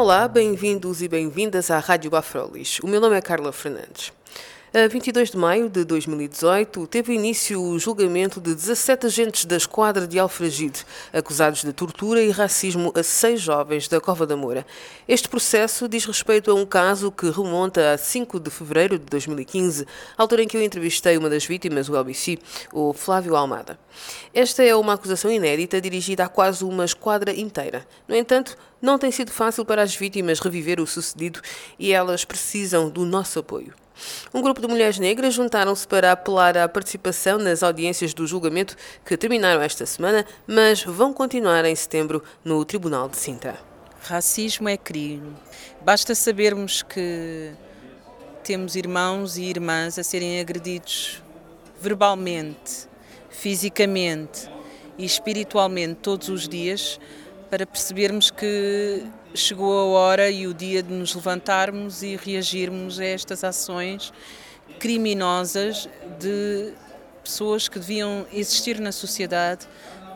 Olá, bem-vindos e bem-vindas à Rádio Afrolis. O meu nome é Carla Fernandes. A 22 de maio de 2018, teve início o julgamento de 17 agentes da esquadra de Alfragide, acusados de tortura e racismo a seis jovens da Cova da Moura. Este processo diz respeito a um caso que remonta a 5 de fevereiro de 2015, altura em que eu entrevistei uma das vítimas, o LBC, o Flávio Almada. Esta é uma acusação inédita dirigida a quase uma esquadra inteira. No entanto, não tem sido fácil para as vítimas reviver o sucedido e elas precisam do nosso apoio. Um grupo de mulheres negras juntaram-se para apelar à participação nas audiências do julgamento que terminaram esta semana, mas vão continuar em setembro no Tribunal de Sintra. Racismo é crime. Basta sabermos que temos irmãos e irmãs a serem agredidos verbalmente, fisicamente e espiritualmente todos os dias para percebermos que chegou a hora e o dia de nos levantarmos e reagirmos a estas ações criminosas de pessoas que deviam existir na sociedade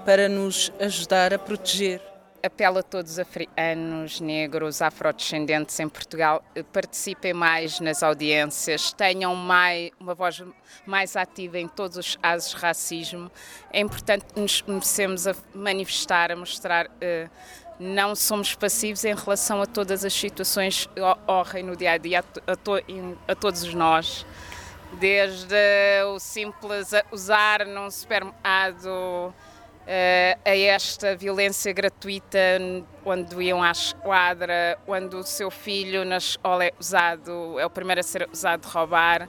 para nos ajudar a proteger. Apelo a todos os africanos, negros, afrodescendentes em Portugal, participem mais nas audiências, tenham mais, uma voz mais ativa em todos os casos de racismo. É importante nos comecemos a manifestar, a mostrar uh, não somos passivos em relação a todas as situações que ocorrem no dia a dia, a, to, a todos nós. Desde o simples usar num supermercado a esta violência gratuita quando iam à esquadra, quando o seu filho na escola é usado, é o primeiro a ser usado de roubar.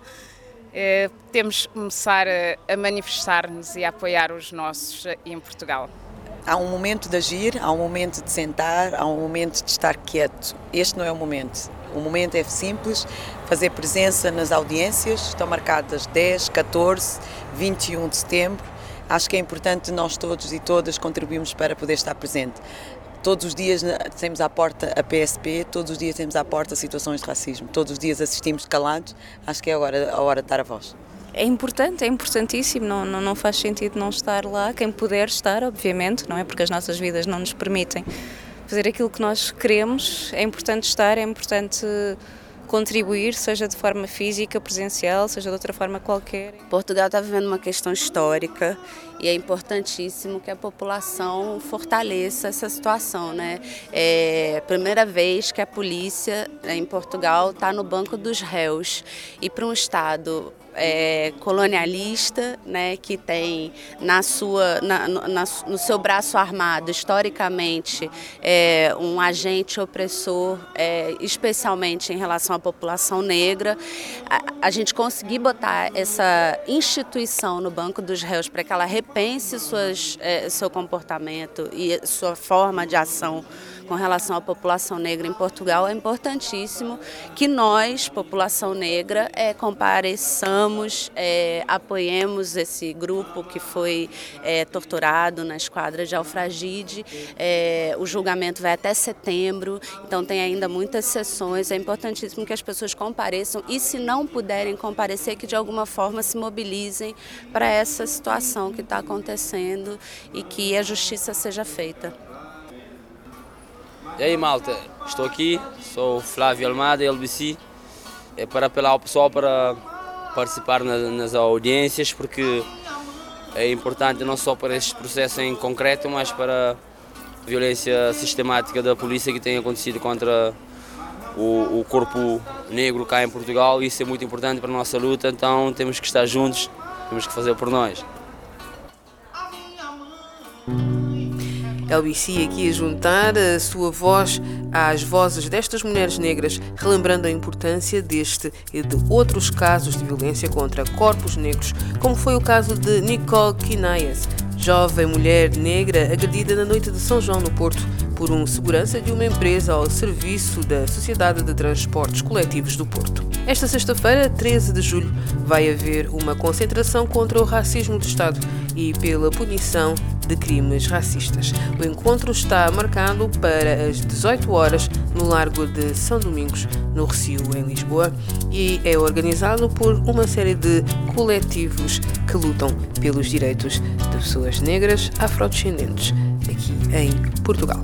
Uh, temos que começar a, a manifestar-nos e a apoiar os nossos em Portugal. Há um momento de agir, há um momento de sentar, há um momento de estar quieto. Este não é o momento. O momento é simples, fazer presença nas audiências, estão marcadas 10, 14, 21 de setembro. Acho que é importante nós todos e todas contribuirmos para poder estar presente. Todos os dias temos à porta a PSP, todos os dias temos à porta situações de racismo, todos os dias assistimos calados. Acho que é agora a hora de dar a voz é importante, é importantíssimo, não, não, não faz sentido não estar lá. Quem puder estar, obviamente, não é? Porque as nossas vidas não nos permitem fazer aquilo que nós queremos, é importante estar, é importante contribuir, seja de forma física, presencial, seja de outra forma qualquer. Portugal está vivendo uma questão histórica e é importantíssimo que a população fortaleça essa situação, né? É a primeira vez que a polícia em Portugal está no banco dos réus e para um estado é, colonialista, né, que tem na sua, na, na, no seu braço armado, historicamente, é, um agente opressor, é, especialmente em relação à população negra, a, a, gente conseguir botar essa instituição no banco dos réus para que ela repense suas, é, seu comportamento e sua forma de ação com relação à população negra em Portugal, é importantíssimo que nós, população negra, é, compareçamos, é, apoiemos esse grupo que foi torturado na esquadra de Alfragide. O julgamento vai até setembro, então tem ainda muitas sessões. É importantíssimo que as pessoas compareçam e, se não puderem comparecer, que de alguma forma se mobilizem para essa situação que está acontecendo e que a justiça seja feita. E aí malta, estou aqui, sou Flávio Almada, LBC, é para apelar ao pessoal para participar nas, nas audiências, porque é importante não só para este processo em concreto, mas para a violência sistemática da polícia que tem acontecido contra o, o corpo negro cá em Portugal. Isso é muito importante para a nossa luta, então temos que estar juntos, temos que fazer por nós. LBC aqui a juntar a sua voz às vozes destas mulheres negras, relembrando a importância deste e de outros casos de violência contra corpos negros, como foi o caso de Nicole Quinaias, jovem mulher negra agredida na noite de São João no Porto por um segurança de uma empresa ao serviço da Sociedade de Transportes Coletivos do Porto. Esta sexta-feira, 13 de julho, vai haver uma concentração contra o racismo do Estado e pela punição de crimes racistas. O encontro está marcado para as 18 horas no Largo de São Domingos, no Recio, em Lisboa, e é organizado por uma série de coletivos que lutam pelos direitos de pessoas negras afrodescendentes aqui em Portugal.